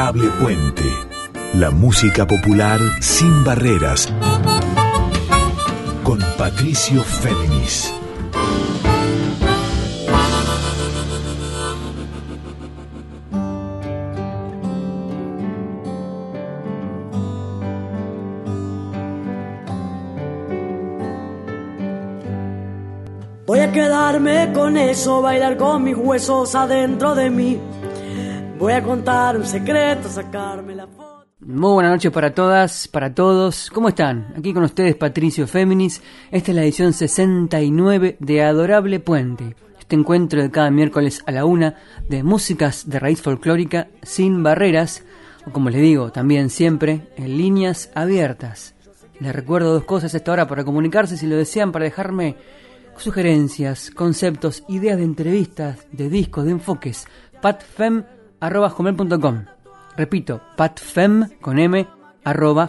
Puente. La música popular sin barreras. Con Patricio Féminis. Voy a quedarme con eso, bailar con mis huesos adentro de mí. Voy a contar un secreto, sacarme la foto. Muy buenas noches para todas, para todos. ¿Cómo están? Aquí con ustedes Patricio Féminis. Esta es la edición 69 de Adorable Puente. Este encuentro de cada miércoles a la una de músicas de raíz folclórica sin barreras, o como les digo, también siempre en líneas abiertas. Les recuerdo dos cosas a esta hora para comunicarse si lo desean, para dejarme sugerencias, conceptos, ideas de entrevistas, de discos, de enfoques. patfem.com. Repito, patfem con m arroba.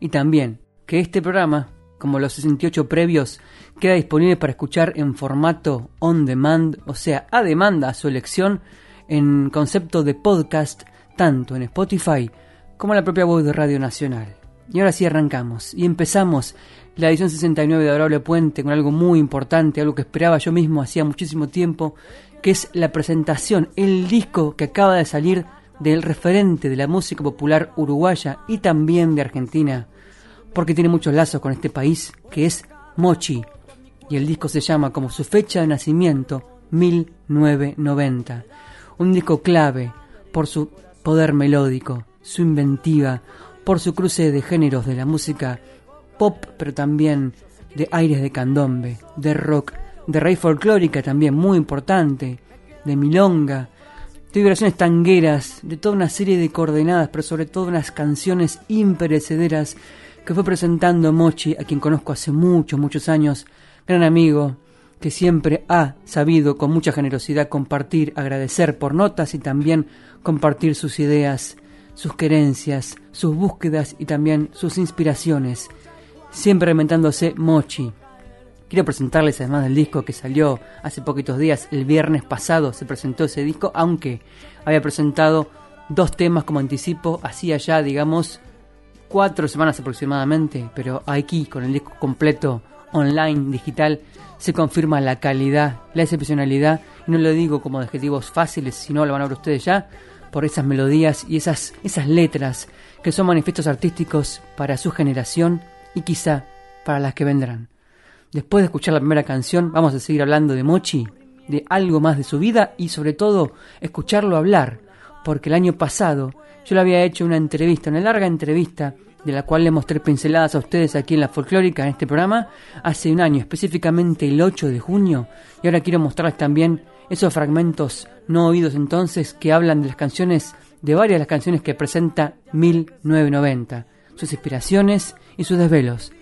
Y también que este programa, como los 68 previos, queda disponible para escuchar en formato on demand, o sea, a demanda a su elección, en concepto de podcast, tanto en Spotify como en la propia voz de Radio Nacional. Y ahora sí arrancamos y empezamos la edición 69 de Adorable Puente con algo muy importante, algo que esperaba yo mismo hacía muchísimo tiempo, que es la presentación, el disco que acaba de salir del referente de la música popular uruguaya y también de Argentina, porque tiene muchos lazos con este país, que es Mochi, y el disco se llama como su fecha de nacimiento, 1990. Un disco clave por su poder melódico, su inventiva, por su cruce de géneros de la música pop, pero también de aires de candombe, de rock, de raíz folclórica también muy importante, de milonga, de vibraciones tangueras, de toda una serie de coordenadas, pero sobre todo unas canciones imperecederas que fue presentando Mochi, a quien conozco hace muchos, muchos años, gran amigo, que siempre ha sabido con mucha generosidad compartir, agradecer por notas y también compartir sus ideas, sus querencias, sus búsquedas y también sus inspiraciones siempre inventándose Mochi. Quiero presentarles además del disco que salió hace poquitos días, el viernes pasado se presentó ese disco, aunque había presentado dos temas como anticipo, hacía ya, digamos, cuatro semanas aproximadamente, pero aquí con el disco completo, online, digital, se confirma la calidad, la excepcionalidad, y no lo digo como adjetivos fáciles, sino lo van a ver ustedes ya, por esas melodías y esas, esas letras que son manifiestos artísticos para su generación y quizá para las que vendrán. Después de escuchar la primera canción, vamos a seguir hablando de Mochi, de algo más de su vida y sobre todo escucharlo hablar, porque el año pasado yo le había hecho una entrevista, una larga entrevista, de la cual le mostré pinceladas a ustedes aquí en la folclórica, en este programa, hace un año, específicamente el 8 de junio, y ahora quiero mostrarles también esos fragmentos no oídos entonces que hablan de las canciones, de varias de las canciones que presenta 1990, sus inspiraciones y sus desvelos.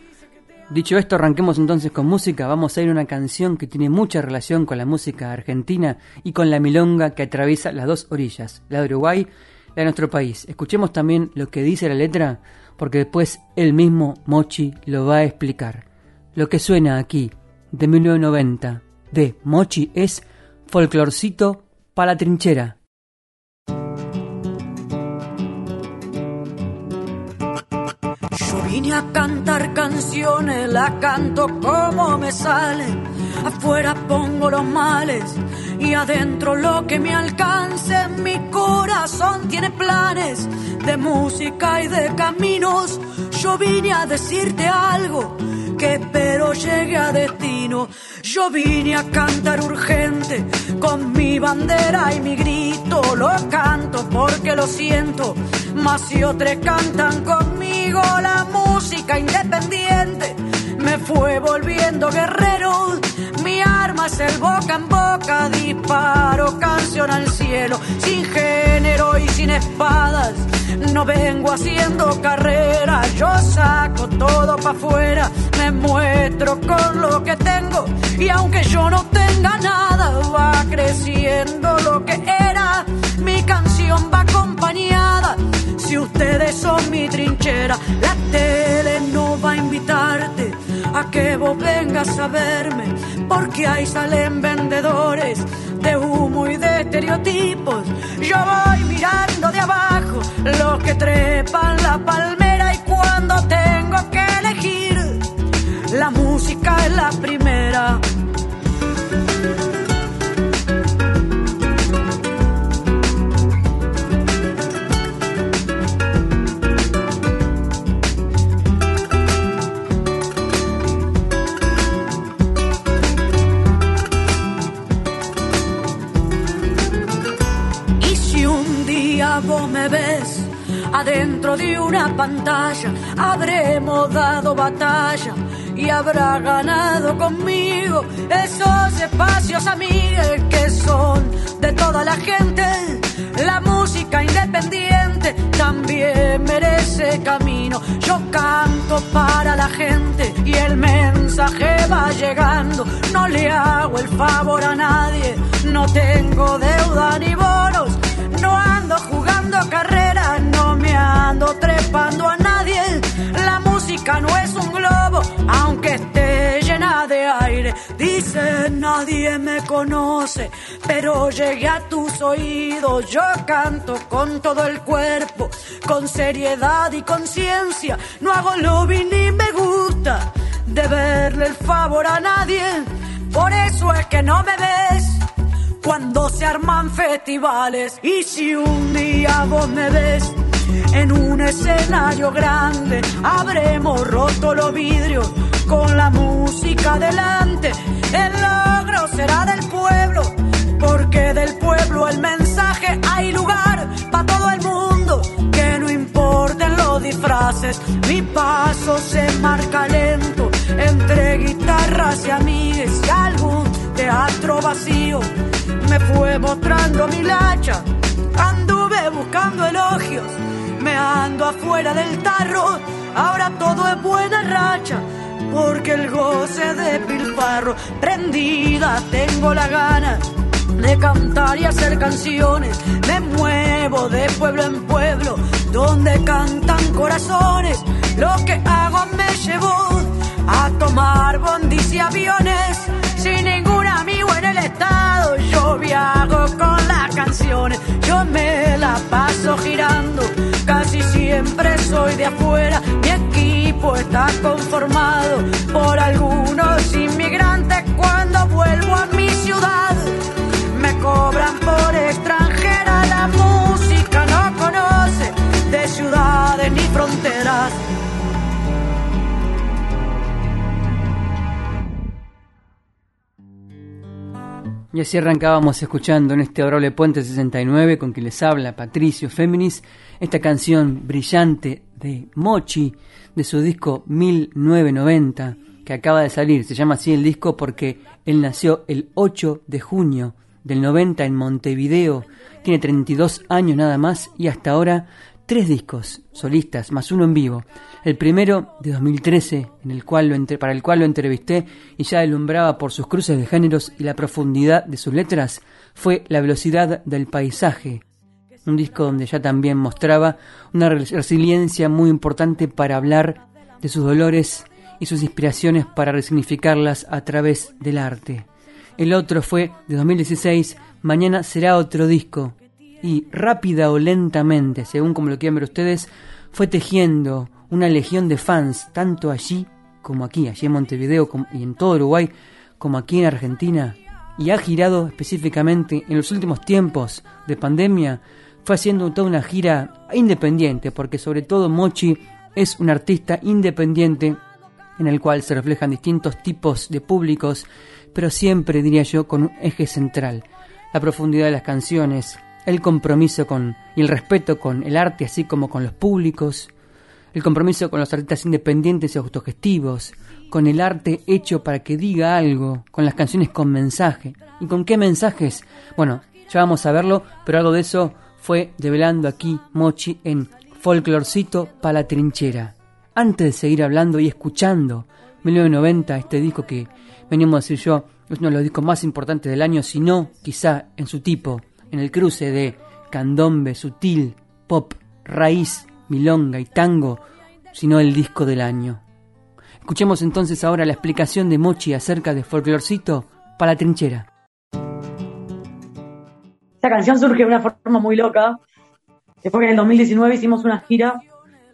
Dicho esto, arranquemos entonces con música. Vamos a ir a una canción que tiene mucha relación con la música argentina y con la milonga que atraviesa las dos orillas, la de Uruguay, la de nuestro país. Escuchemos también lo que dice la letra, porque después el mismo Mochi lo va a explicar. Lo que suena aquí, de 1990, de Mochi, es folclorcito para la trinchera. Vine a cantar canciones, la canto como me sale. Afuera pongo los males y adentro lo que me alcance. Mi corazón tiene planes de música y de caminos. Yo vine a decirte algo que espero llegue a destino. Yo vine a cantar urgente con mi bandera y mi grito. Lo canto porque lo siento, más si otros cantan conmigo la música independiente. Me fue volviendo guerrero, mi arma es el boca en boca, disparo canción al cielo, sin género y sin espadas. No vengo haciendo carrera, yo saco todo pa' afuera, me muestro con lo que tengo y aunque yo no tenga nada, va creciendo lo que era. Mi canción va acompañada. Si ustedes son mi trinchera, la tele no va a invitarte a que vos vengas a verme, porque ahí salen vendedores de humo y de estereotipos. Yo voy mirando de abajo los que trepan la palmera y cuando tengo que elegir, la música es la primera. Adentro de una pantalla, habremos dado batalla y habrá ganado conmigo esos espacios amigues que son de toda la gente. La música independiente también merece camino. Yo canto para la gente y el mensaje va llegando. No le hago el favor a nadie, no tengo deuda ni bonos no ando jugando carrera, no me ando trepando a nadie. La música no es un globo, aunque esté llena de aire. Dice nadie me conoce, pero llegué a tus oídos. Yo canto con todo el cuerpo, con seriedad y conciencia. No hago lobby ni me gusta deberle el favor a nadie. Por eso es que no me ves cuando se arman festivales. Y si un día vos me ves en un escenario grande, habremos roto los vidrios con la música delante. El logro será del pueblo, porque del pueblo el mensaje hay lugar para todo el mundo. Que no importen los disfraces, mi paso se marca lento entre guitarras y amigues y algún teatro vacío me fue mostrando mi lacha. Anduve buscando elogios, me ando afuera del tarro. Ahora todo es buena racha, porque el goce de pilfarro. Prendida tengo la gana de cantar y hacer canciones. Me muevo de pueblo en pueblo, donde cantan corazones. Lo que hago me llevó a tomar bondis y aviones sin ningún amigo en el estado. Yo viajo con yo me la paso girando. Casi siempre soy de afuera, mi equipo está conformado por algunos inmigrantes. Cuando vuelvo a mi ciudad, me cobran por extranjera. La música no conoce de ciudades ni fronteras. Y así arrancábamos escuchando en este adorable Puente 69 con quien les habla Patricio Féminis, esta canción brillante de Mochi de su disco 1990 que acaba de salir. Se llama así el disco porque él nació el 8 de junio del 90 en Montevideo, tiene 32 años nada más y hasta ahora tres discos solistas más uno en vivo. El primero de 2013, en el cual lo para el cual lo entrevisté y ya alumbraba por sus cruces de géneros y la profundidad de sus letras, fue La velocidad del paisaje, un disco donde ya también mostraba una resiliencia muy importante para hablar de sus dolores y sus inspiraciones para resignificarlas a través del arte. El otro fue de 2016, Mañana será otro disco, y rápida o lentamente, según como lo quieran ver ustedes, fue tejiendo una legión de fans, tanto allí como aquí, allí en Montevideo y en todo Uruguay, como aquí en Argentina, y ha girado específicamente en los últimos tiempos de pandemia, fue haciendo toda una gira independiente, porque sobre todo Mochi es un artista independiente en el cual se reflejan distintos tipos de públicos, pero siempre diría yo con un eje central, la profundidad de las canciones, el compromiso con y el respeto con el arte así como con los públicos, el compromiso con los artistas independientes y autogestivos, con el arte hecho para que diga algo, con las canciones con mensaje. ¿Y con qué mensajes? Bueno, ya vamos a verlo, pero algo de eso fue develando aquí Mochi en Folklorcito para la trinchera. Antes de seguir hablando y escuchando 1990, este disco que venimos a decir yo, es uno de los discos más importantes del año, si no, quizá en su tipo, en el cruce de candombe, sutil, pop, raíz milonga y tango, sino el disco del año. Escuchemos entonces ahora la explicación de Mochi acerca de Folklorcito para la trinchera. esta canción surge de una forma muy loca. Después que en el 2019 hicimos una gira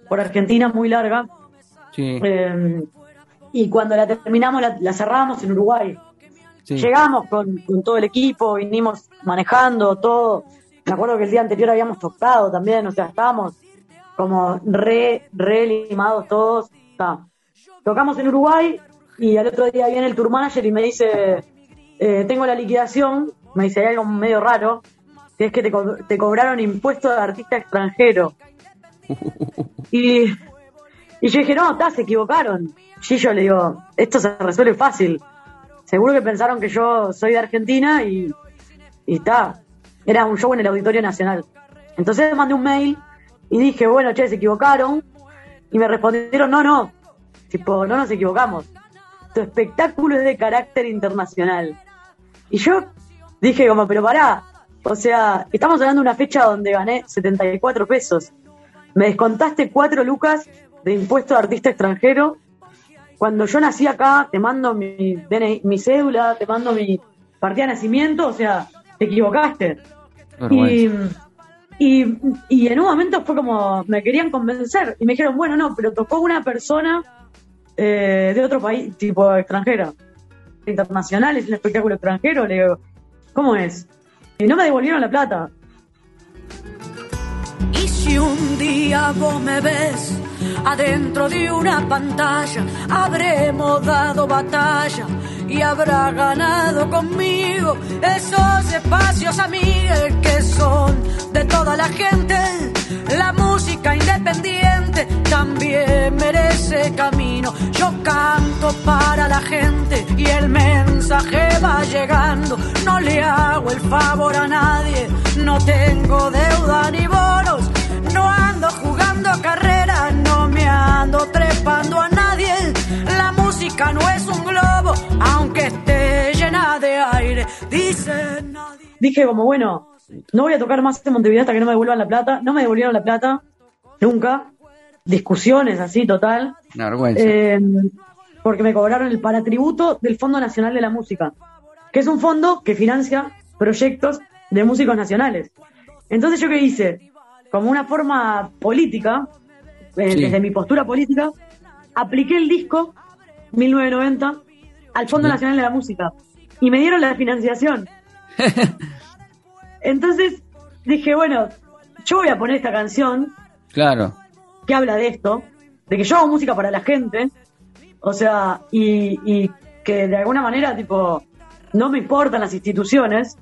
por Argentina muy larga. Sí. Eh, y cuando la terminamos, la, la cerramos en Uruguay. Sí. Llegamos con, con todo el equipo, vinimos manejando todo. Me acuerdo que el día anterior habíamos tocado también, o sea, estábamos como re, re limados todos. Ta. Tocamos en Uruguay y al otro día viene el tour manager y me dice, eh, tengo la liquidación, me dice, hay algo medio raro, que es que te, co- te cobraron impuesto de artista extranjero. Y, y yo dije, no, está, se equivocaron. Y yo le digo, esto se resuelve fácil. Seguro que pensaron que yo soy de Argentina y está. Era un show en el Auditorio Nacional. Entonces mandé un mail y dije, bueno, che, se equivocaron. Y me respondieron, no, no. Tipo, no nos equivocamos. Tu espectáculo es de carácter internacional. Y yo dije como, pero pará. O sea, estamos hablando de una fecha donde gané 74 pesos. Me descontaste 4 lucas de impuesto de artista extranjero. Cuando yo nací acá, te mando mi, DNI mi cédula, te mando mi partida de nacimiento, o sea, te equivocaste. Y, y en un momento fue como, me querían convencer. Y me dijeron, bueno, no, pero tocó una persona eh, de otro país, tipo extranjera. Internacional, es un espectáculo extranjero. Le digo, ¿cómo es? Y no me devolvieron la plata. Si un día vos me ves adentro de una pantalla, habremos dado batalla y habrá ganado conmigo esos espacios amigues que son de toda la gente. La música independiente también merece camino. Yo canto para la gente y el mensaje va llegando. No le hago el favor a nadie, no tengo deuda ni bonos. No ando jugando carrera, no me ando trepando a nadie. La música no es un globo, aunque esté llena de aire. Dice nadie. Dije como, bueno, no voy a tocar más en Montevideo hasta que no me devuelvan la plata. No me devolvieron la plata, nunca. Discusiones así, total. Una vergüenza. Eh, porque me cobraron el paratributo del Fondo Nacional de la Música, que es un fondo que financia proyectos de músicos nacionales. Entonces, ¿yo qué hice? Como una forma política, eh, Sí. desde mi postura política, apliqué el disco 1990 al Fondo Sí. Nacional de la Música y me dieron la financiación. Entonces dije, bueno, yo voy a poner esta canción claro. Que habla de esto, de que yo hago música para la gente, o sea, y, que de alguna manera, tipo, no me importan las instituciones,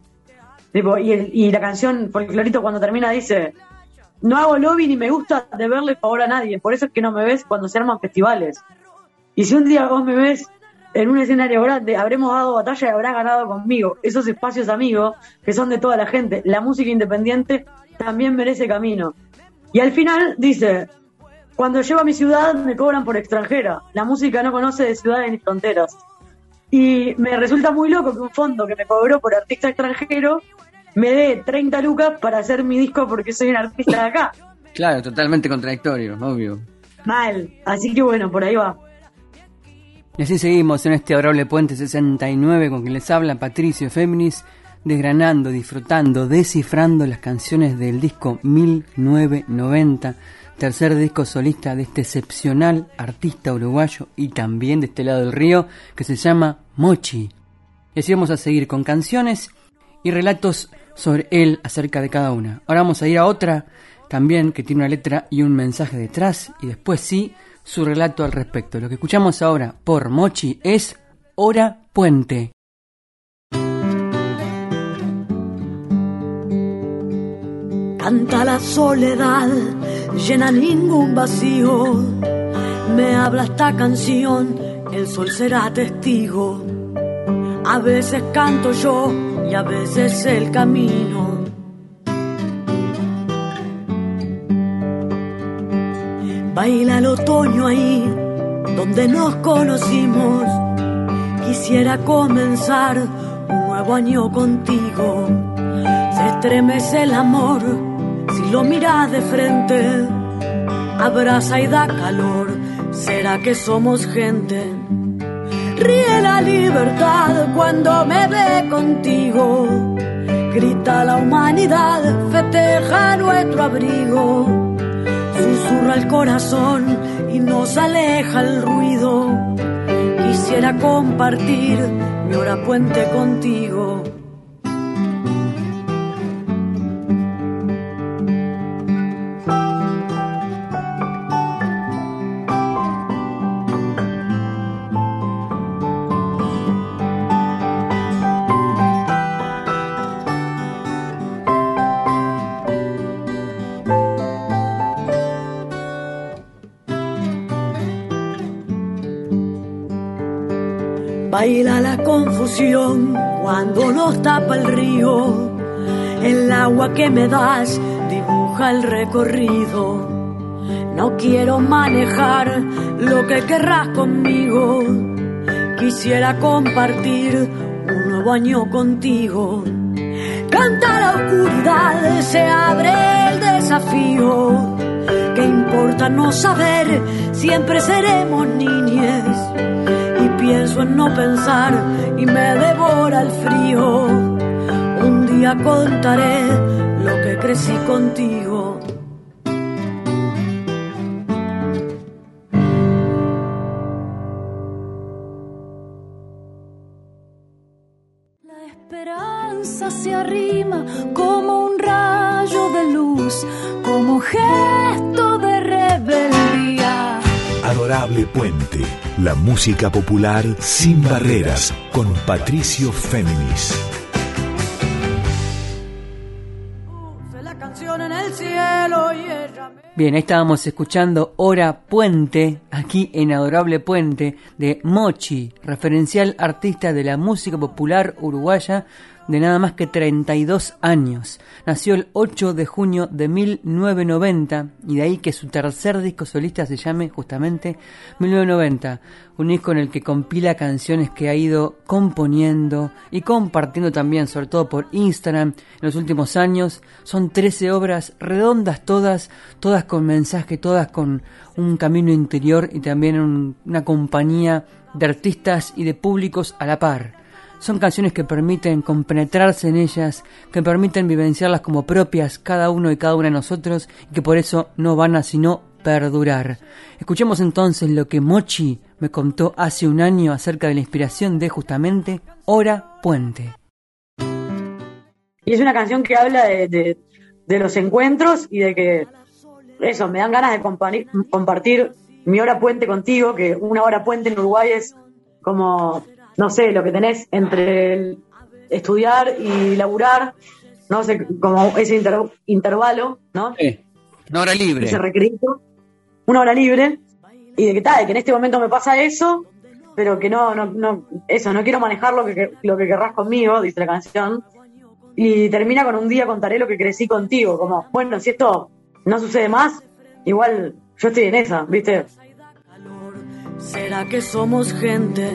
tipo, y, el- y la canción Folclorito cuando termina dice, no hago lobby ni me gusta deberle favor a nadie, por eso es que no me ves cuando se arman festivales. Y si un día vos me ves en un escenario grande, habremos dado batalla y habrás ganado conmigo. Esos espacios amigos que son de toda la gente. La música independiente también merece camino. Y al final dice, cuando llego a mi ciudad me cobran por extranjera. La música no conoce de ciudades ni fronteras. Y me resulta muy loco que un fondo que me cobró por artista extranjero me dé 30 lucas para hacer mi disco porque soy un artista de acá. Claro, totalmente contradictorio, obvio. Mal. Así que bueno, por ahí va. Y así seguimos en este adorable puente 69 con quien les habla Patricio Féminis, desgranando, disfrutando, descifrando las canciones del disco 1990, tercer disco solista de este excepcional artista uruguayo y también de este lado del río que se llama Mochi. Y así vamos a seguir con canciones y relatos sobre él acerca de cada una. Ahora vamos a ir a otra también que tiene una letra y un mensaje detrás y después sí su relato al respecto. Lo que escuchamos ahora por Mochi es Hora Puente. Canta la soledad, llena ningún vacío. Me habla esta canción, el sol será testigo. A veces canto yo y a veces el camino. Baila el otoño ahí, donde nos conocimos. Quisiera comenzar un nuevo año contigo. Se estremece el amor lo miras de frente. Abraza y da calor, será que somos gente. Ríe la libertad cuando me ve contigo. grita la humanidad, festeja nuestro abrigo, susurra el corazón y nos aleja el ruido. Quisiera compartir mi hora puente contigo. La confusión cuando nos tapa el río. El agua que me das dibuja el recorrido. No quiero manejar lo que querrás conmigo. Quisiera compartir un nuevo año contigo. Canta la oscuridad, se abre el desafío. ¿Qué importa no saber? Siempre seremos niñes pienso en no pensar y me devora el frío. Un día contaré lo que crecí contigo. La esperanza se arrima como un rayo de luz, como gesto. Adorable Puente la música popular sin barreras con Patricio Féminis. Bien, estábamos escuchando Hora Puente, aquí en Adorable Puente, de Mochi, referencial artista de la música popular uruguaya de nada más que 32 años. Nació el 8 de junio de 1990 y de ahí que su tercer disco solista se llame justamente 1990, un disco en el que compila canciones que ha ido componiendo y compartiendo también, sobre todo por Instagram en los últimos años. Son 13 obras redondas todas, todas con mensaje, todas con un camino interior y también una compañía de artistas y de públicos a la par. Son canciones que permiten compenetrarse en ellas, que permiten vivenciarlas como propias cada uno y cada una de nosotros y que por eso no van a sino perdurar. Escuchemos entonces lo que Mochi me contó hace un año acerca de la inspiración de justamente Hora Puente. Y es una canción que habla de, los encuentros y de que eso, me dan ganas de compartir, compartir mi hora puente contigo, que una hora puente en Uruguay es como no sé, lo que tenés entre el estudiar y laburar, no sé, como ese intervalo, ¿no? Sí. Una hora libre. Ese recreo, una hora libre, y de que tal, que en este momento me pasa eso, pero que no, no, no, eso, no quiero manejar lo que, lo que querrás conmigo, dice la canción, y termina con un día contaré lo que crecí contigo, como, bueno, si esto no sucede más, igual yo estoy en esa, ¿viste? ¿Será que somos gente?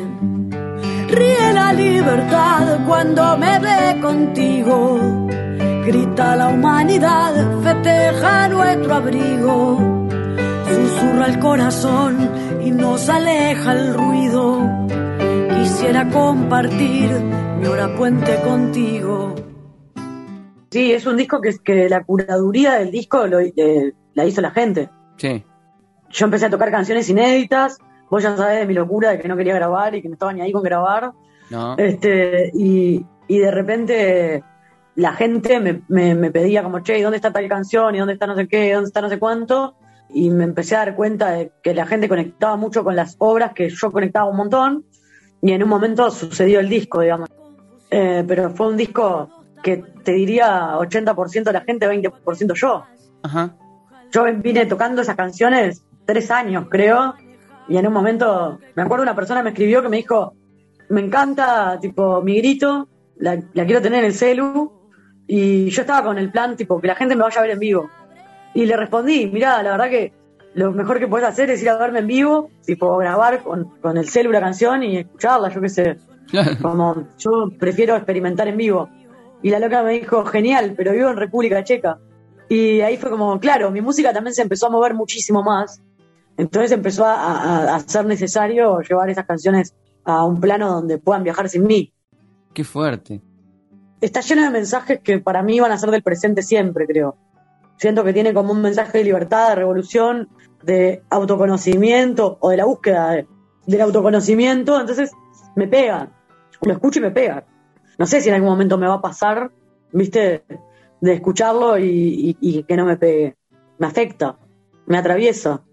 La libertad cuando me ve contigo. Grita la humanidad, festeja nuestro abrigo. Susurra el corazón y nos aleja el ruido. Quisiera compartir mi hora puente contigo. Sí, es un disco que, que la curaduría del disco lo, la hizo la gente. Sí. Yo empecé a tocar canciones inéditas, Vos ya sabés de mi locura de que no quería grabar y que no estaba ni ahí con grabar. Este, y, de repente la gente me, pedía como, che, ¿dónde está tal canción? ¿Y dónde está no sé qué? ¿Dónde está no sé cuánto? Y me empecé a dar cuenta de que la gente conectaba mucho con las obras que yo conectaba un montón. Y en un momento sucedió el disco, digamos. Eh, pero fue un disco que te diría 80% de la gente, 20% yo. Ajá. Yo vine tocando esas canciones tres años, creo, y en un momento, me acuerdo una persona me escribió que me dijo, me encanta, tipo, mi grito, la, quiero tener en el celu, y yo estaba con el plan, tipo, que la gente me vaya a ver en vivo. Y le respondí, mira, la verdad que lo mejor que puedes hacer es ir a verme en vivo, tipo, grabar con, con el celu la canción y escucharla, yo qué sé. Como, yo prefiero experimentar en vivo. Y la loca me dijo, genial, pero vivo en República Checa. Y ahí fue como, claro, mi música también se empezó a mover muchísimo más. Entonces empezó a, ser necesario llevar esas canciones a un plano donde puedan viajar sin mí. Qué fuerte. está lleno de mensajes que para mí van a ser del presente siempre, creo. Siento que tiene como un mensaje de libertad, de revolución, de autoconocimiento o de la búsqueda del autoconocimiento, entonces me pega, lo escucho y me pega. No sé si en algún momento me va a pasar, viste, de escucharlo y, que no me pegue. Me afecta, me atraviesa.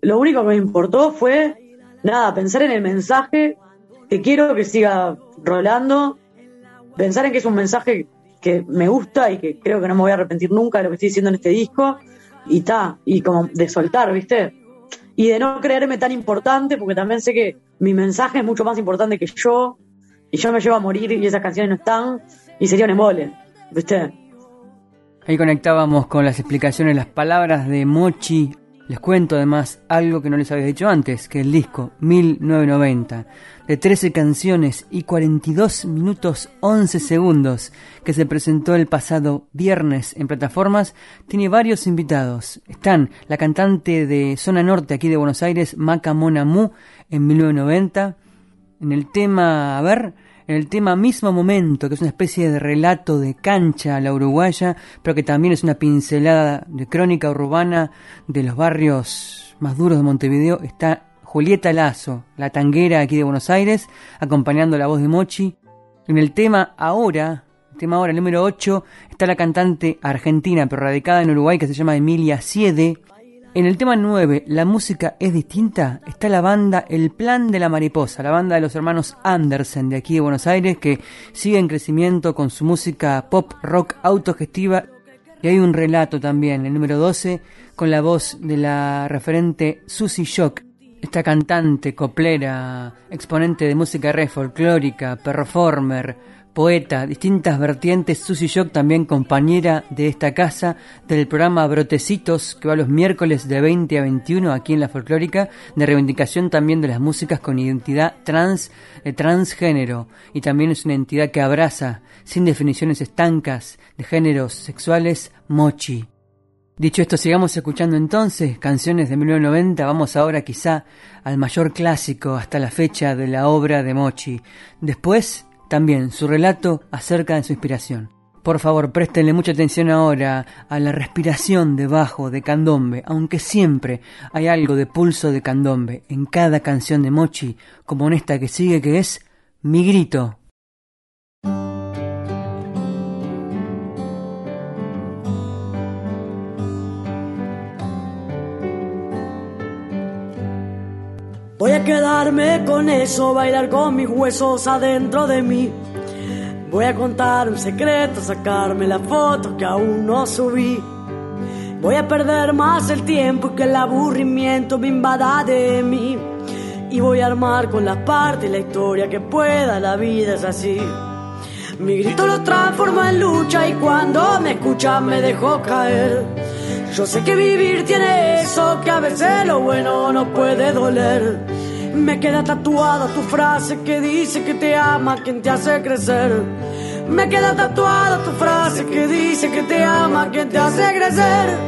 Lo único que me importó fue, nada, pensar en el mensaje que quiero que siga rolando, pensar en que es un mensaje que me gusta y que creo que no me voy a arrepentir nunca de lo que estoy diciendo en este disco, y ta, y como de soltar, ¿viste? Y de no creerme tan importante, porque también sé que mi mensaje es mucho más importante que yo, y yo me llevo a morir y esas canciones no están, y sería un embole, ¿viste? Ahí conectábamos con las explicaciones, las palabras de Mochi. Les cuento además algo que no les había dicho antes, que el disco 1990, de 13 canciones y 42 minutos 11 segundos, que se presentó el pasado viernes en plataformas, tiene varios invitados. Están la cantante de Zona Norte aquí de Buenos Aires, Maca Mona Mu, en 1990. En el tema, a ver, en el tema Mismo Momento, que es una especie de relato de cancha a la uruguaya, pero que también es una pincelada de crónica urbana de los barrios más duros de Montevideo, está Julieta Lazo, la tanguera aquí de Buenos Aires, acompañando la voz de Mochi. En el tema Ahora, el tema Ahora, número 8, está la cantante argentina, pero radicada en Uruguay, que se llama Emilia Siede, en el tema 9, La música es distinta, está la banda El Plan de la Mariposa, la banda de los hermanos Andersen de aquí de Buenos Aires, que sigue en crecimiento con su música pop rock autogestiva. Y hay un relato también, el número 12, con la voz de la referente Susie Shock, esta cantante, coplera, exponente de música re folclórica, performer, poeta, distintas vertientes, Susy Shock también compañera de esta casa del programa Brotecitos que va los miércoles de 20 a 21 aquí en la folclórica, de reivindicación también de las músicas con identidad trans, de transgénero y también es una entidad que abraza, sin definiciones estancas de géneros sexuales, Mochi. Dicho esto, sigamos escuchando entonces canciones de 1990. Vamos ahora quizá al mayor clásico hasta la fecha de la obra de Mochi. Después, también su relato acerca de su inspiración. Por favor, préstenle mucha atención ahora a la respiración debajo de candombe, aunque siempre hay algo de pulso de candombe en cada canción de Mochi, como en esta que sigue que es Mi Grito. Voy a quedarme con eso, bailar con mis huesos adentro de mí. Voy a contar un secreto, sacarme la foto que aún no subí. Voy a perder más el tiempo que el aburrimiento me invada de mí. Y voy a armar con las partes la historia que pueda, la vida es así. Mi grito lo transforma en lucha y cuando me escucha me dejo caer. Yo sé que vivir tiene eso, que a veces lo bueno no puede doler. Me queda tatuada tu frase que dice que te ama quien te hace crecer. Me queda tatuada tu frase que dice que te ama quien te hace crecer.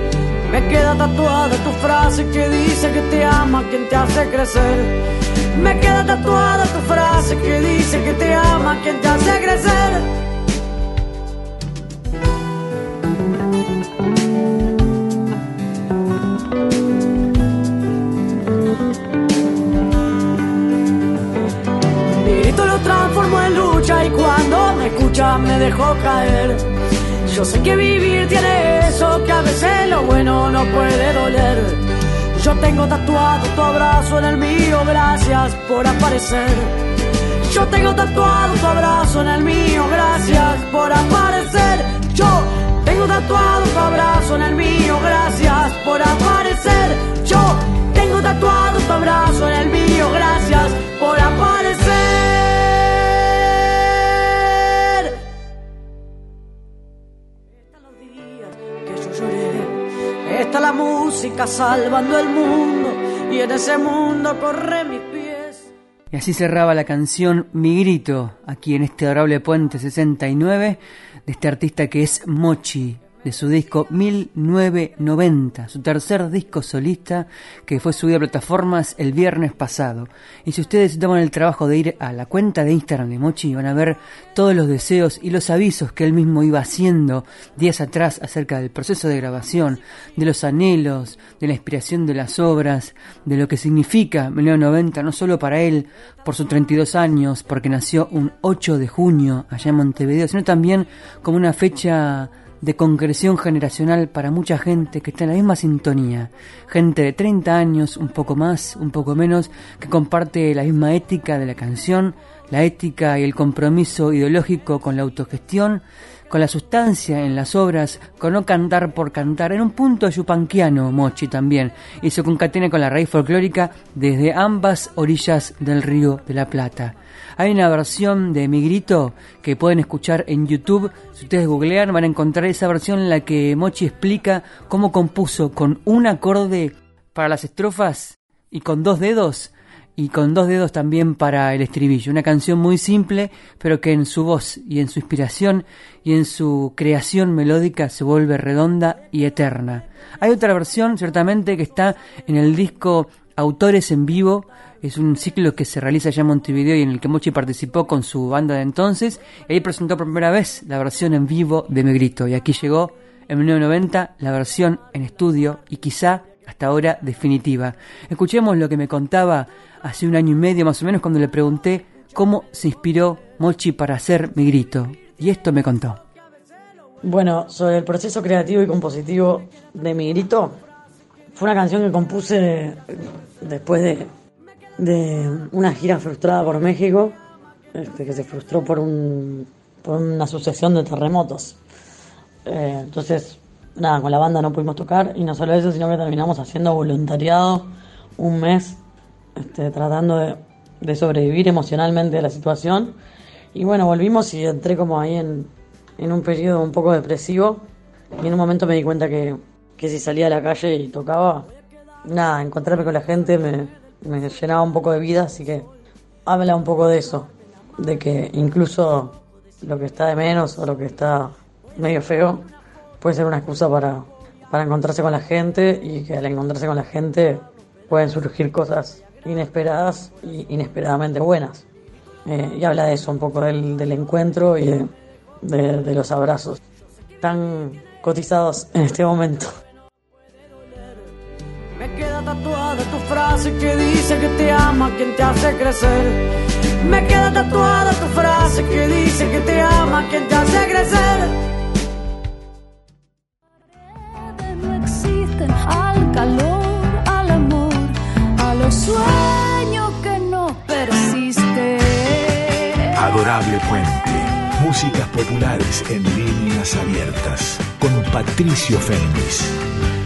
Me queda tatuada tu frase que dice que te ama quien te hace crecer. Me queda tatuada tu frase que dice que te ama quien te hace crecer. Transformo en lucha y cuando me escucha me dejo caer. Yo sé que vivir tiene eso, que a veces puede doler. Yo tengo tatuado tu abrazo en el mío, gracias por aparecer. Yo tengo tatuado tu abrazo en el mío, gracias por aparecer. Yo tengo tatuado tu abrazo en el mío, gracias por aparecer. Yo tengo tatuado tu abrazo en el mío, gracias por aparecer. Salvando el mundo y en ese mundo corre mis. Y así cerraba la canción Mi Grito, aquí en este adorable puente 69, de este artista que es Mochi, de su disco 1990, su tercer disco solista que fue subido a plataformas el viernes pasado. Y si ustedes toman el trabajo de ir a la cuenta de Instagram de Mochi, van a ver todos los deseos y los avisos que él mismo iba haciendo días atrás acerca del proceso de grabación, de los anhelos, de la inspiración de las obras, de lo que significa 1990 no solo para él por sus 32 años, porque nació un 8 de junio allá en Montevideo, sino también como una fecha de concreción generacional para mucha gente que está en la misma sintonía. Gente de 30 años, un poco más, un poco menos, que comparte la misma ética de la canción, la ética y el compromiso ideológico con la autogestión, con la sustancia en las obras, con no cantar por cantar, en un punto yupanquiano Mochi también, y se concatena con la raíz folclórica desde ambas orillas del río de la Plata. Hay una versión de Mi Grito que pueden escuchar en YouTube. Si ustedes googlean van a encontrar esa versión en la que Mochi explica cómo compuso con un acorde para las estrofas y con dos dedos y con dos dedos también para el estribillo. Una canción muy simple, pero que en su voz y en su inspiración y en su creación melódica se vuelve redonda y eterna. Hay otra versión, ciertamente, que está en el disco Autores en Vivo, es un ciclo que se realiza allá en Montevideo y en el que Mochi participó con su banda de entonces. Y ahí presentó por primera vez la versión en vivo de Me Grito. Y aquí llegó en 1990 la versión en estudio y quizá hasta ahora definitiva. Escuchemos lo que me contaba hace un año y medio más o menos cuando le pregunté cómo se inspiró Mochi para hacer Mi Grito. Y esto me contó. Bueno, sobre el proceso creativo y compositivo de Mi Grito, fue una canción que compuse después de de una gira frustrada por México, este, que se frustró por, un, por una sucesión de terremotos. Eh, entonces, nada, con la banda no pudimos tocar y no solo eso, sino que terminamos haciendo voluntariado un mes, este, tratando de, de, sobrevivir emocionalmente a la situación. Y bueno, volvimos y entré como ahí en, en un periodo un poco depresivo y en un momento me di cuenta que, que si salía a la calle y tocaba, nada, encontrarme con la gente me, me llenaba un poco de vida, así que habla un poco de eso, de que incluso lo que está de menos o lo que está medio feo puede ser una excusa para, para encontrarse con la gente y que al encontrarse con la gente pueden surgir cosas inesperadas y inesperadamente buenas. Eh, y habla de eso, un poco del, del encuentro y de, de, de los abrazos tan cotizados en este momento. Me queda tatuada tu frase que dice que te ama quien te hace crecer. Me queda tatuada tu frase que dice que te ama quien te hace crecer. No existen al calor, al amor, a los sueños que no persisten. Adorable Puente. Músicas populares en líneas abiertas. Con Patricio Fénix.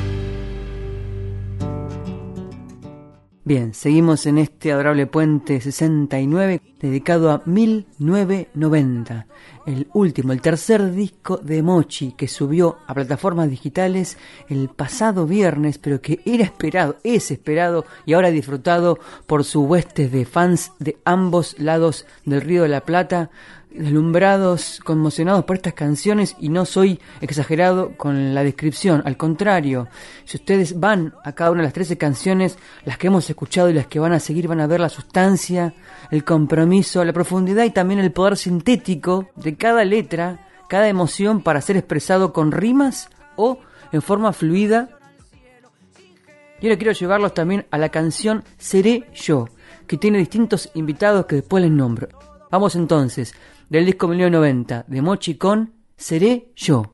Bien, seguimos en este adorable puente 69 dedicado a 1990, el último, el tercer disco de Mochi que subió a plataformas digitales el pasado viernes, pero que era esperado, es esperado y ahora disfrutado por su huestes de fans de ambos lados del Río de la Plata, deslumbrados, conmocionados por estas canciones y no soy exagerado con la descripción, al contrario, si ustedes van a cada una de las 13 canciones, las que hemos escuchado y las que van a seguir van a ver la sustancia, el compromiso, la profundidad y también el poder sintético de cada letra, cada emoción para ser expresado con rimas o en forma fluida. Y ahora quiero llevarlos también a la canción Seré yo, que tiene distintos invitados que después les nombro. Vamos entonces, del disco 1990 de Mochi con Seré yo.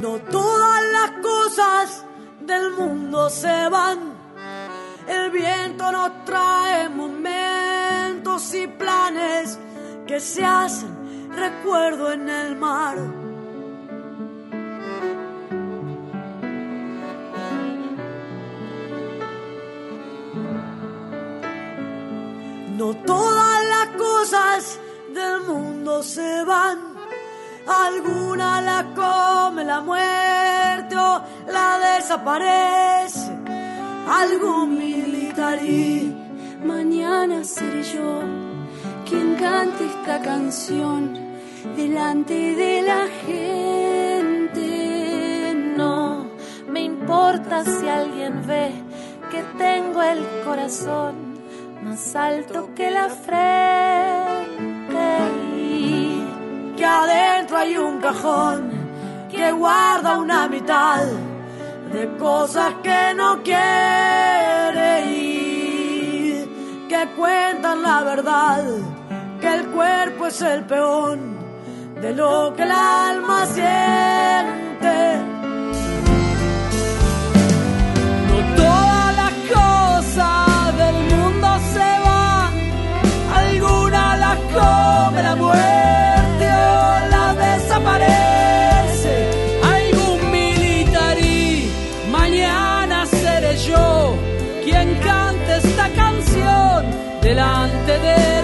No todas las cosas del mundo se van. El viento nos trae momentos y planes que se hacen recuerdo en el mar. Se van. Alguna la come la muerte la desaparece. Algún militar y mañana seré yo quien cante esta canción delante de la gente. No me importa si alguien ve que tengo el corazón más alto que la frente adentro hay un cajón que guarda una mitad de cosas que no quiere ir, que cuentan la verdad, que el cuerpo es el peón de lo que el alma siente. Delante de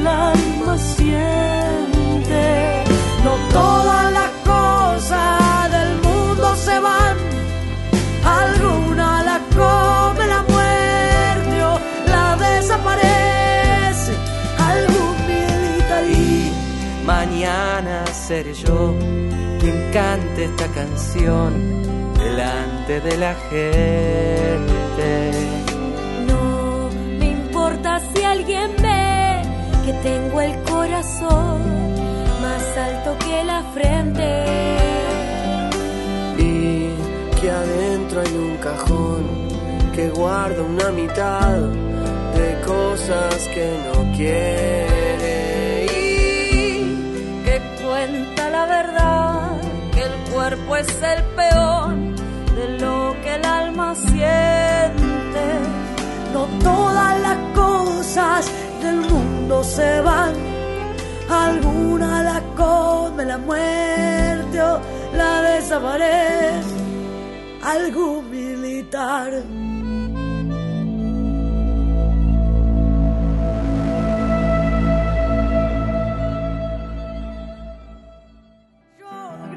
el alma siente. No todas las cosas del mundo se van, alguna la come la muerte o la desaparece. Algún militar y mañana seré yo quien cante esta canción delante de la gente. No me importa si alguien ve que tengo el corazón más alto que la frente. y que adentro hay un cajón que guarda una mitad de cosas que no quiere Y que cuenta la verdad, que el cuerpo es el peón de lo que el alma siente. No todas las cosas se van, alguna la come la muerte o la desaparece. Algún militar.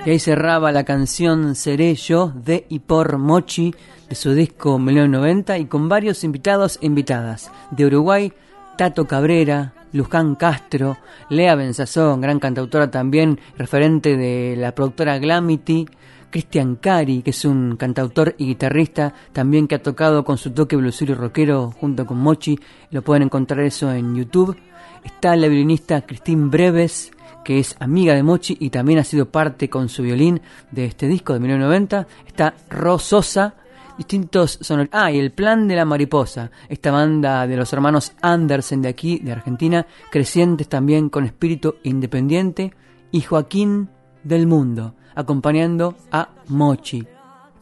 Y ahí cerraba la canción Seré yo de y por Mochi de su disco 1990 y con varios invitados e invitadas. De Uruguay, Tato Cabrera, Luján Castro, Lea Benzazón, gran cantautora también, referente de la productora Glamity, Cristian Cari, que es un cantautor y guitarrista, también que ha tocado con su toque bluesero y rockero junto con Mochi, lo pueden encontrar eso en YouTube. Está la violinista Cristín Breves, que es amiga de Mochi y también ha sido parte con su violín de este disco de 1990. Está Ro Sosa, distintos sonoros. Ah, y el plan de la mariposa, esta banda de los hermanos Andersen de aquí, de Argentina, crecientes también con espíritu independiente, y Joaquín del Mundo, acompañando a Mochi.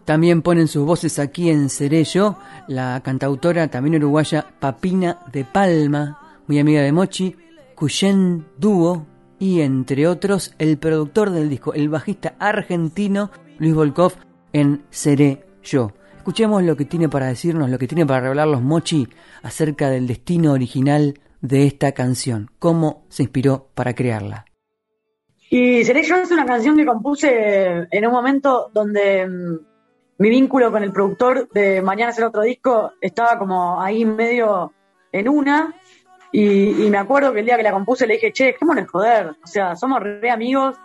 También ponen sus voces aquí en Cerello, la cantautora también uruguaya Papina de Palma, muy amiga de Mochi, Cuyen Dúo, y entre otros el productor del disco, el bajista argentino Luis Volkov en Seré Yo. Escuchemos lo que tiene para decirnos, lo que tiene para revelarlos Mochi acerca del destino original de esta canción, cómo se inspiró para crearla. Y Seré Yo es una canción que compuse en un momento donde mm, mi vínculo con el productor de Mañana será otro disco estaba como ahí medio en una y, me acuerdo que el día que la compuse le dije, che, ¿cómo no joder? O sea, somos re amigos,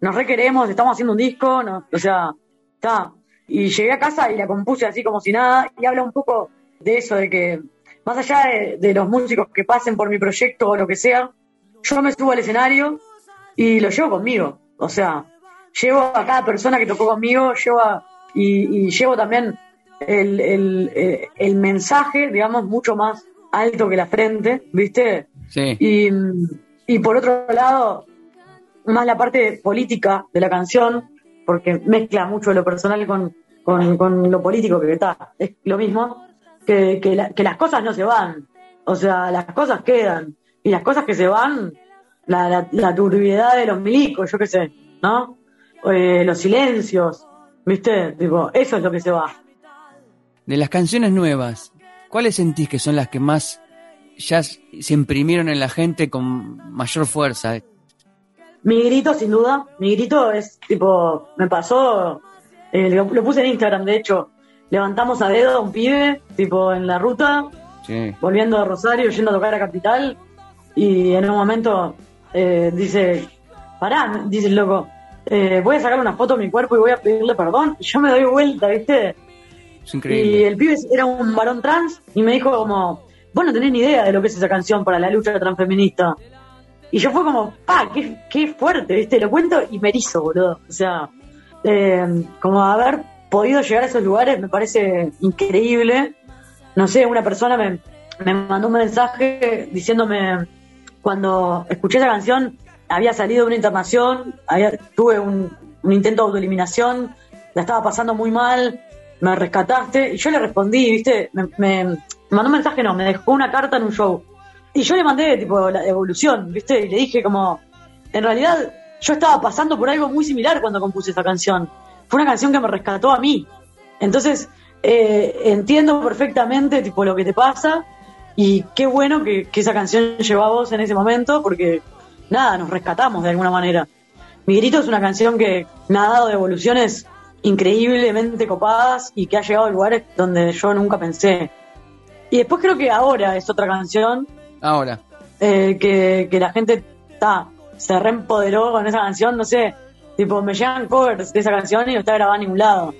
nos re queremos, estamos haciendo un disco, o sea, está. Y llegué a casa y la compuse así como si nada, y habla un poco de eso, de que más allá de, los músicos que pasen por mi proyecto o lo que sea, yo me subo al escenario y lo llevo conmigo. O sea, llevo a cada persona que tocó conmigo, llevo y, llevo también el, el, el mensaje, digamos, mucho más alto que la frente, ¿viste? Sí. Y, por otro lado, más la parte política de la canción, porque mezcla mucho lo personal con, con, lo político que está, es lo mismo, que, que, las cosas no se van, o sea, las cosas quedan, y las cosas que se van, la, la, turbiedad de los milicos, yo qué sé, ¿no? Eh, los silencios, ¿viste? Tipo, eso es lo que se va. De las canciones nuevas, ¿Cuáles sentís que son las que más ya se imprimieron en la gente con mayor fuerza? Mi grito, sin duda. Mi grito es tipo, me pasó, eh, lo, puse en Instagram, de hecho. Levantamos a dedo a un pibe, tipo en la ruta, volviendo a Rosario, yendo a tocar a Capital, y en un momento eh, dice, pará, dice el loco, eh, voy a sacar una foto de mi cuerpo y voy a pedirle perdón. Y yo me doy vuelta, ¿viste? Y el pibe era un varón trans y me dijo como, vos no tenés ni idea de lo que es esa canción para la lucha transfeminista. Y yo fue como, ah, qué, qué fuerte, ¿viste? Lo cuento y me erizo, boludo. O sea, eh, como haber podido llegar a esos lugares me parece increíble. No sé, una persona me, me mandó un mensaje diciéndome, cuando escuché esa canción, había salido de una internación, había, tuve un, un intento de autoeliminación, la estaba pasando muy mal, me rescataste. Y yo le respondí, ¿viste? Me, mandó un mensaje, no, me dejó una carta en un show. Y yo le mandé, tipo, la evolución, ¿viste? Y le dije, como, en realidad, yo estaba pasando por algo muy similar cuando compuse esa canción. Fue una canción que me rescató a mí. Entonces, eh, entiendo perfectamente, tipo, lo que te pasa. Y qué bueno que, esa canción llevó a vos en ese momento, porque, nada, nos rescatamos de alguna manera. Mi grito es una canción que me ha dado de evoluciones increíblemente copadas y que ha llegado a lugares donde yo nunca pensé. Y después creo que ahora es otra canción. Ahora. Eh, que, la gente está se reempoderó con esa canción, no sé, tipo, me llegan covers de esa canción y no está grabada en ningún lado.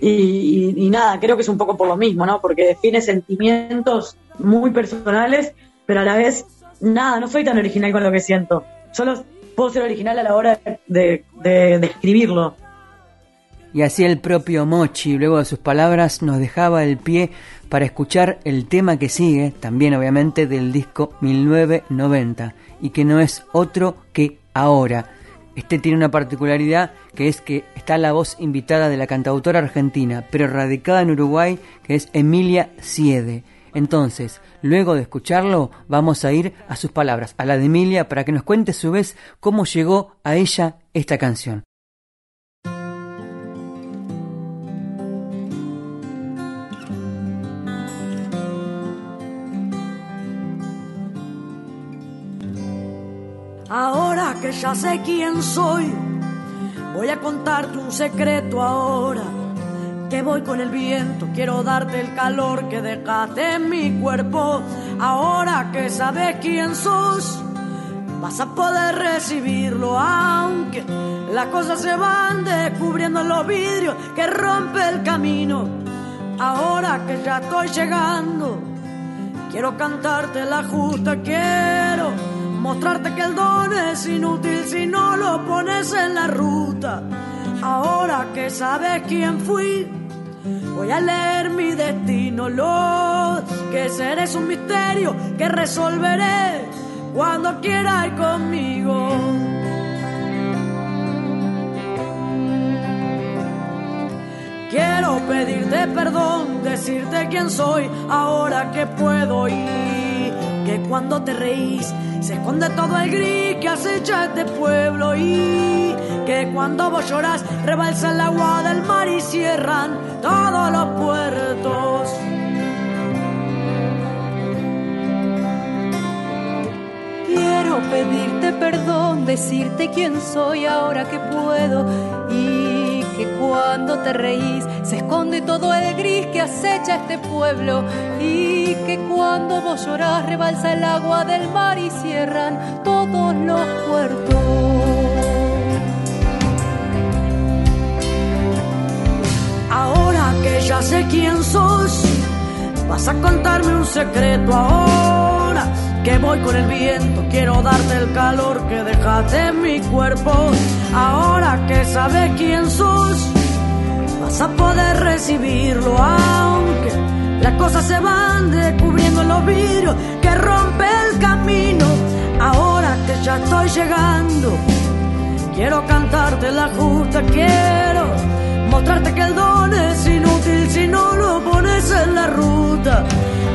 Y, nada, creo que es un poco por lo mismo, ¿no? Porque define sentimientos muy personales, pero a la vez, nada, no soy tan original con lo que siento. Solo puedo ser original a la hora de, de, de escribirlo. Y así el propio Mochi, luego de sus palabras, nos dejaba el pie para escuchar el tema que sigue, también obviamente del disco 1990, y que no es otro que Ahora. Este tiene una particularidad que es que está la voz invitada de la cantautora argentina, pero radicada en Uruguay, que es Emilia Siede. Entonces, luego de escucharlo, vamos a ir a sus palabras, a la de Emilia, para que nos cuente a su vez cómo llegó a ella esta canción. Que ya sé quién soy, voy a contarte un secreto ahora. Que voy con el viento, quiero darte el calor que dejaste en mi cuerpo. Ahora que sabes quién sos, vas a poder recibirlo, aunque las cosas se van descubriendo en los vidrios que rompe el camino. Ahora que ya estoy llegando, quiero cantarte la justa, quiero mostrarte que el don es inútil si no lo pones en la ruta. Ahora que sabes quién fui, Voy a leer mi destino, lo que seré es un misterio que resolveré cuando quiera ir conmigo. Quiero pedirte perdón, decirte quién soy, ahora que puedo ir. Que cuando te reís se esconde todo el gris que acecha este pueblo y que cuando vos llorás rebalsa el agua del mar y cierran todos los puertos. Quiero pedirte perdón, decirte quién soy ahora que puedo y que cuando te reís se esconde todo el gris que acecha este pueblo y que cuando vos llorás rebalsa el agua del mar y cierran todos los puertos. Ahora que ya sé quién sos, vas a contarme un secreto ahora que voy con el viento, quiero darte el calor que dejaste en mi cuerpo. Ahora que sabes quién sos, vas a poder recibirlo, aunque las cosas se van descubriendo en los vidrios que rompe el camino. Ahora que ya estoy llegando, quiero cantarte la justa, quiero mostrarte que el don es inútil si no lo pones en la ruta.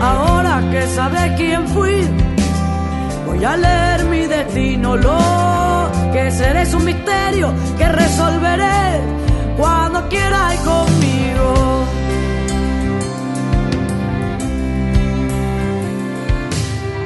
Ahora que sabes quién fui, Voy a leer mi destino, lo que seré es un misterio que resolveré cuando quiera ir conmigo.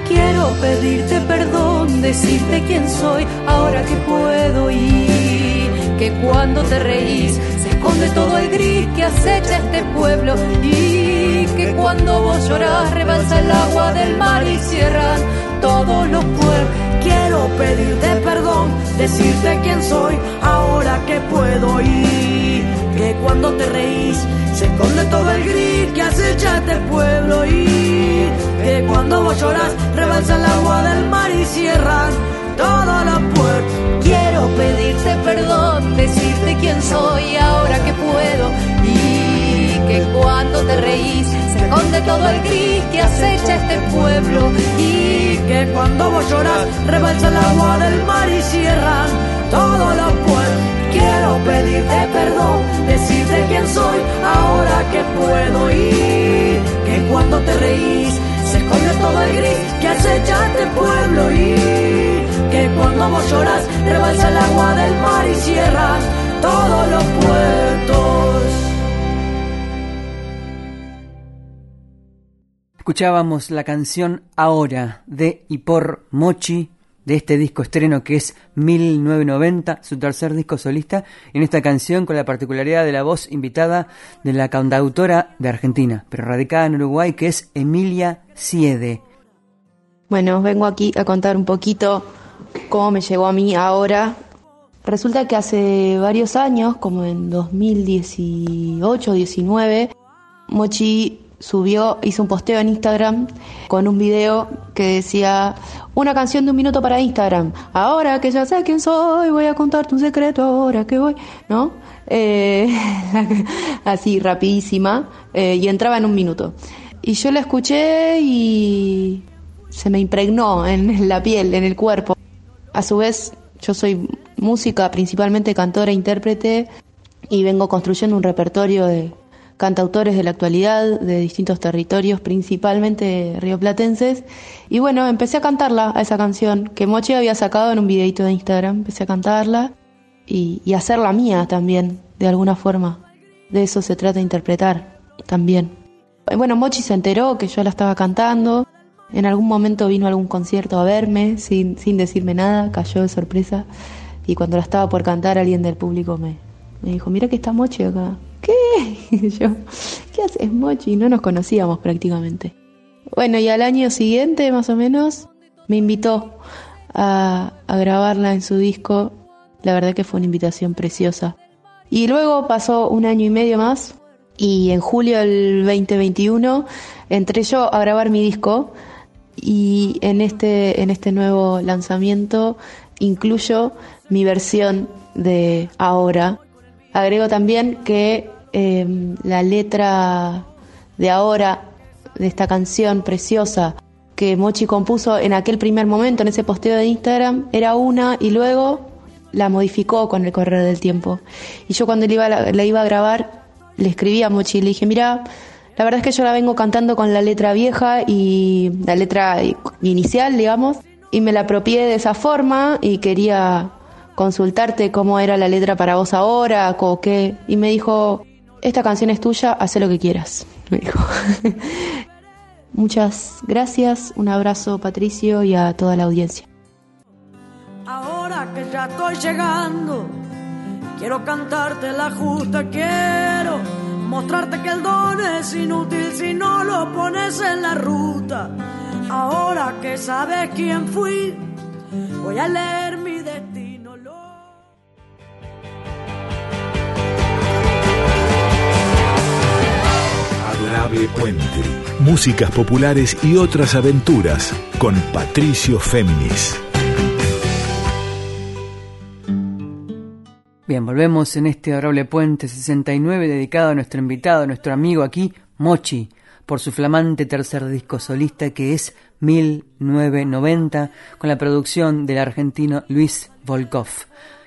Quiero pedirte perdón, decirte quién soy ahora que puedo y que cuando te reís se esconde todo el gris que acecha este pueblo y que cuando vos llorás rebalsa el agua del mar y cierran todos los pueblos. Quiero pedirte perdón, decirte quién soy ahora que puedo ir. Que cuando te reís se esconde todo el gris que acecha este pueblo y que cuando vos lloras rebalsa el agua del mar y cierran todos los puertos. Quiero pedirte perdón, decirte quién soy ahora que puedo y que cuando te reís se esconde todo el gris que acecha este pueblo y que cuando vos lloras rebalsa el agua del mar y cierran todos los puertos. Quiero pedirte perdón, decirte quién soy ahora que puedo ir. Que cuando te reís se esconde todo el gris que acecha este pueblo y que cuando vos lloras rebalsa el agua del mar y cierran todos los puertos. Escuchábamos la canción Ahora de y por Mochi de este disco estreno que es 1990, su tercer disco solista, en esta canción con la particularidad de la voz invitada de la cantautora de Argentina, pero radicada en Uruguay, que es Emilia Siede. Bueno, vengo aquí a contar un poquito cómo me llegó a mí ahora. Resulta que hace varios años, como en 2018 19, Mochi subió, hizo un posteo en Instagram con un video que decía una canción de un minuto para Instagram. Ahora que ya sé quién soy, voy a contarte un secreto ahora que voy, ¿no? Eh, así rapidísima eh, y entraba en un minuto. Y yo la escuché y se me impregnó en la piel, en el cuerpo. A su vez, yo soy música, principalmente cantora intérprete, y vengo construyendo un repertorio de cantautores de la actualidad, de distintos territorios, principalmente rioplatenses. Y bueno, empecé a cantarla, a esa canción, que Mochi había sacado en un videito de Instagram. Empecé a cantarla y, y hacerla mía también, de alguna forma. De eso se trata de interpretar también. Bueno, Mochi se enteró que yo la estaba cantando. En algún momento vino a algún concierto a verme sin, sin decirme nada, cayó de sorpresa. Y cuando la estaba por cantar, alguien del público me, me dijo, mira que está Mochi acá. ¿Qué? Y yo, ¿qué haces Mochi? No nos conocíamos prácticamente. Bueno, y al año siguiente, más o menos, me invitó a, grabarla en su disco. La verdad que fue una invitación preciosa. Y luego pasó un año y medio más y en julio del 2021 entré yo a grabar mi disco y en este, en este nuevo lanzamiento incluyo mi versión de ahora. Agrego también que eh, la letra de ahora, de esta canción preciosa que Mochi compuso en aquel primer momento, en ese posteo de Instagram, era una y luego la modificó con el correr del tiempo. Y yo cuando la iba a grabar, le escribí a Mochi y le dije, mira, la verdad es que yo la vengo cantando con la letra vieja y la letra inicial, digamos, y me la apropié de esa forma y quería consultarte cómo era la letra para vos ahora, o qué. Y me dijo, esta canción es tuya, haz lo que quieras. Me dijo. Muchas gracias, un abrazo Patricio y a toda la audiencia. Ahora que ya estoy llegando, quiero cantarte la justa, quiero mostrarte que el don es inútil si no lo pones en la ruta. Ahora que sabes quién fui, voy a leer mi destino. Adorable Puente. Músicas populares y otras aventuras con Patricio Féminis. Bien, volvemos en este adorable puente 69 dedicado a nuestro invitado, a nuestro amigo aquí, Mochi, por su flamante tercer disco solista que es 1990, con la producción del argentino Luis Volkov.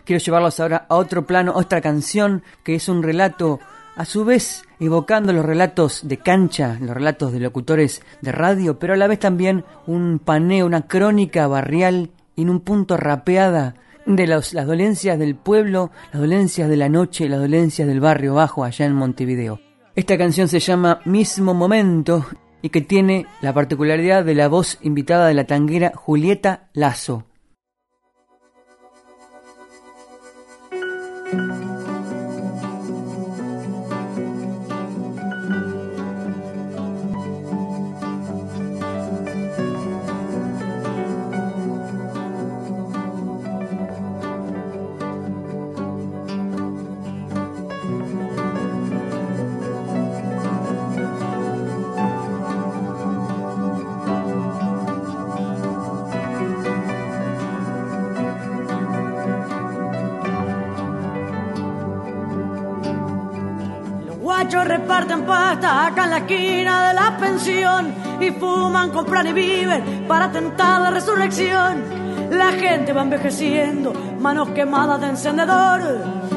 Quiero llevarlos ahora a otro plano, otra canción que es un relato, a su vez evocando los relatos de cancha, los relatos de locutores de radio, pero a la vez también un paneo, una crónica barrial en un punto rapeada de las dolencias del pueblo, las dolencias de la noche, las dolencias del barrio bajo allá en Montevideo. Esta canción se llama Mismo Momento y que tiene la particularidad de la voz invitada de la tanguera Julieta Lazo. La esquina de la pensión y fuman, compran y viven para tentar la resurrección. La gente va envejeciendo, manos quemadas de encendedor,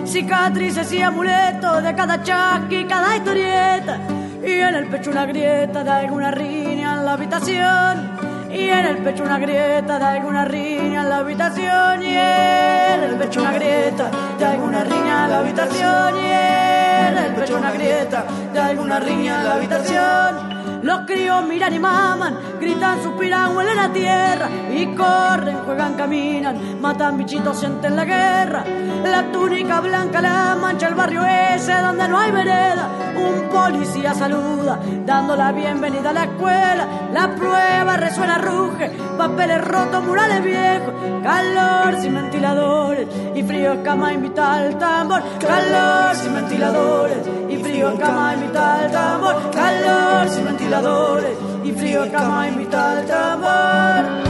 cicatrices y amuletos de cada chasqui, cada historieta. Y en el pecho una grieta de alguna riña en la habitación. Y en el pecho una grieta de alguna riña en la habitación. Y en el pecho una grieta de alguna riña en la habitación. Y el pecho una grieta de alguna riña en la habitación. Los críos miran y maman, gritan, suspiran, huelen la tierra y corren, juegan, caminan, matan bichitos, sienten la guerra. La túnica blanca la mancha el barrio ese donde no hay vereda. Un policía saluda, dando la bienvenida a la escuela. La prueba resuena, ruge, papeles rotos, murales viejos. Calor sin ventiladores y frío cama invita al tambor. Calor sin ventiladores y frío cama invita al tambor. Calor sin ventiladores y frío cama invita al tambor.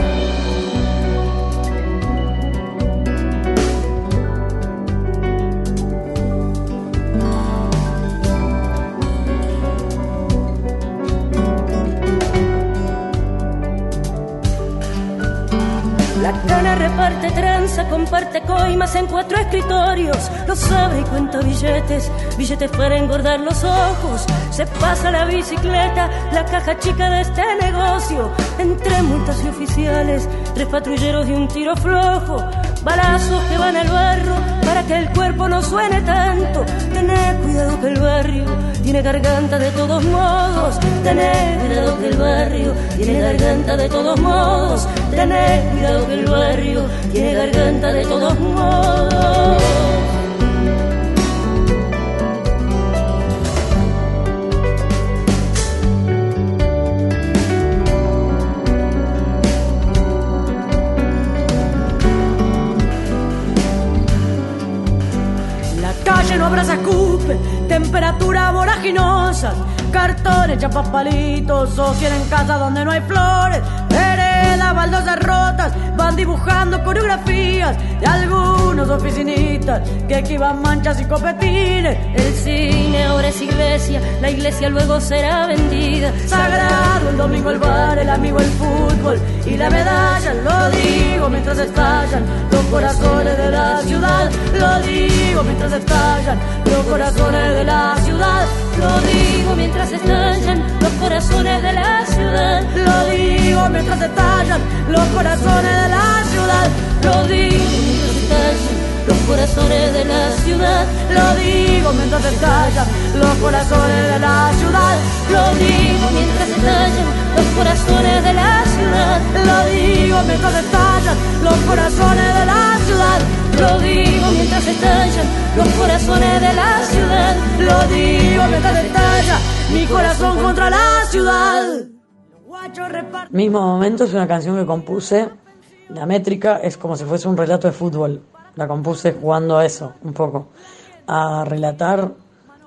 La reparte tranza, comparte coimas en cuatro escritorios. Lo sabe y cuenta billetes, billetes para engordar los ojos. Se pasa la bicicleta, la caja chica de este negocio. Entre multas y oficiales, tres patrulleros y un tiro flojo. Balazos que van al barro para que el cuerpo no suene tanto. Tener cuidado que el barrio tiene garganta de todos modos. Tener cuidado que el barrio tiene garganta de todos modos. Tener cuidado que el barrio tiene garganta de todos modos. Temperatura voraginosa, cartones, chapas palitos, social en casa donde no hay flores, las baldosas rotas van dibujando coreografías de algunos oficinistas que esquivan manchas y copetines. El cine ahora es iglesia, la iglesia luego será vendida. Sagrado el domingo el bar, el amigo el fútbol y la medalla. Lo digo mientras estallan los corazones de la ciudad. Lo digo mientras estallan los corazones de la ciudad. Lo digo mientras estallan los corazones de la ciudad. Lo digo mientras estallan los corazones de la ciudad. Lo digo mientras estallan los corazones de la ciudad. Lo digo mientras estallan los corazones de la ciudad. Lo digo mientras estallan los corazones de la ciudad. Lo digo mientras estallan los corazones de la ciudad. Lo digo mientras estallan los corazones de la ciudad. Lo digo mientras estalla mi corazón contra la ciudad. Mismo momento es una canción que compuse. La métrica es como si fuese un relato de fútbol. La compuse jugando a eso, un poco. A relatar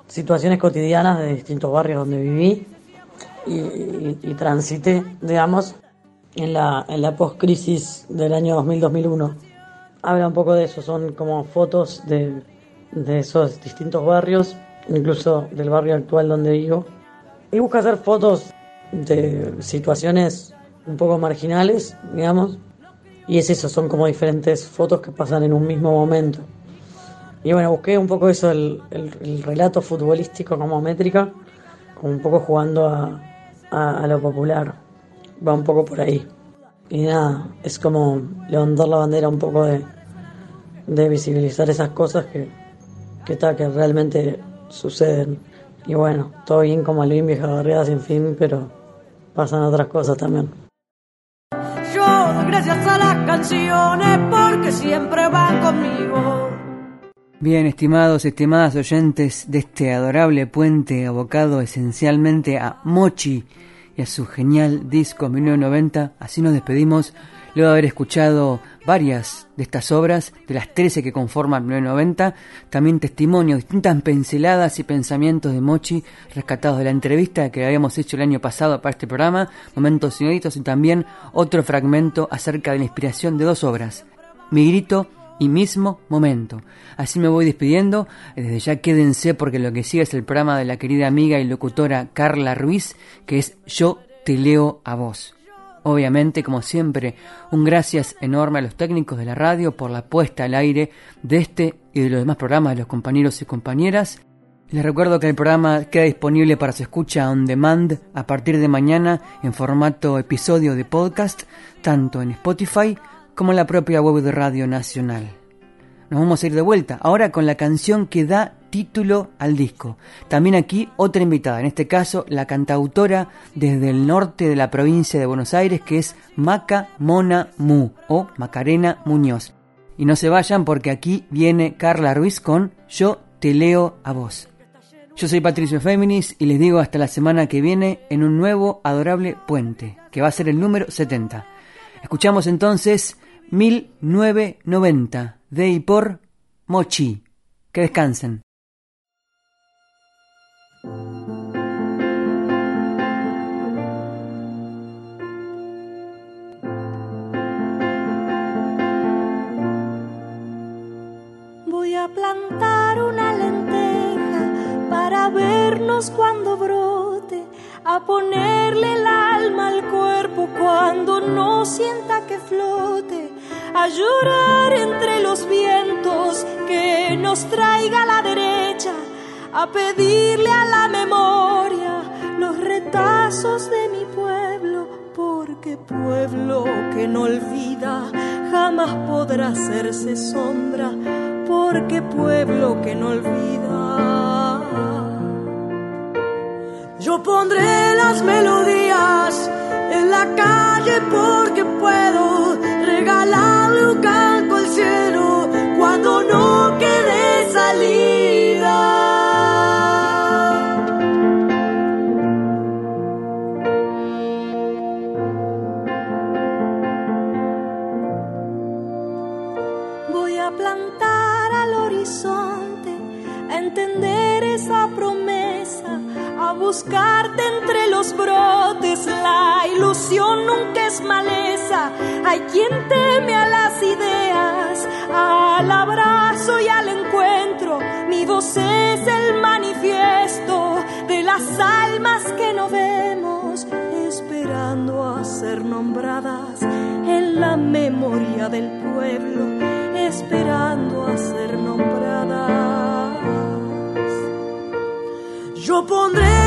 situaciones cotidianas de distintos barrios donde viví y, transité, digamos, en la, en la post-crisis del año 2000-2001. Habla un poco de eso, son como fotos de, de esos distintos barrios, incluso del barrio actual donde vivo. Y busca hacer fotos de situaciones un poco marginales, digamos, y es eso, son como diferentes fotos que pasan en un mismo momento. Y bueno, busqué un poco eso, el, el, relato futbolístico como métrica, como un poco jugando a, a, lo popular. Va un poco por ahí. Y nada, es como levantar la bandera un poco de, de visibilizar esas cosas que, que, que realmente suceden. Y bueno, todo bien como Alvin vieja barriada sin fin, pero pasan otras cosas también gracias a las canciones porque siempre van conmigo. Bien, estimados, estimadas oyentes de este adorable puente abocado esencialmente a Mochi y a su genial disco 1990, así nos despedimos luego de haber escuchado varias de estas obras, de las 13 que conforman 990, también testimonios, distintas pinceladas y pensamientos de Mochi rescatados de la entrevista que habíamos hecho el año pasado para este programa, momentos inéditos y también otro fragmento acerca de la inspiración de dos obras, Mi Grito y Mismo Momento. Así me voy despidiendo, desde ya quédense porque lo que sigue es el programa de la querida amiga y locutora Carla Ruiz, que es Yo te leo a vos. Obviamente, como siempre, un gracias enorme a los técnicos de la radio por la puesta al aire de este y de los demás programas de los compañeros y compañeras. Les recuerdo que el programa queda disponible para su escucha on demand a partir de mañana en formato episodio de podcast, tanto en Spotify como en la propia web de Radio Nacional. Nos vamos a ir de vuelta, ahora con la canción que da título al disco. También aquí otra invitada, en este caso la cantautora desde el norte de la provincia de Buenos Aires, que es Maca Mona Mu o Macarena Muñoz. Y no se vayan porque aquí viene Carla Ruiz con Yo te leo a vos. Yo soy Patricio Féminis y les digo hasta la semana que viene en un nuevo adorable puente, que va a ser el número 70. Escuchamos entonces 1990 de y por Mochi. Que descansen. Cuando brote, a ponerle el alma al cuerpo cuando no sienta que flote, a llorar entre los vientos que nos traiga a la derecha a pedirle a la memoria los retazos de mi pueblo, porque pueblo que no olvida jamás podrá hacerse sombra, porque pueblo que no olvida. Yo pondré las melodías en la calle porque maleza, hay quien teme a las ideas, al abrazo y al encuentro. Mi voz es el manifiesto de las almas que no vemos, esperando a ser nombradas en la memoria del pueblo, esperando a ser nombradas. Yo pondré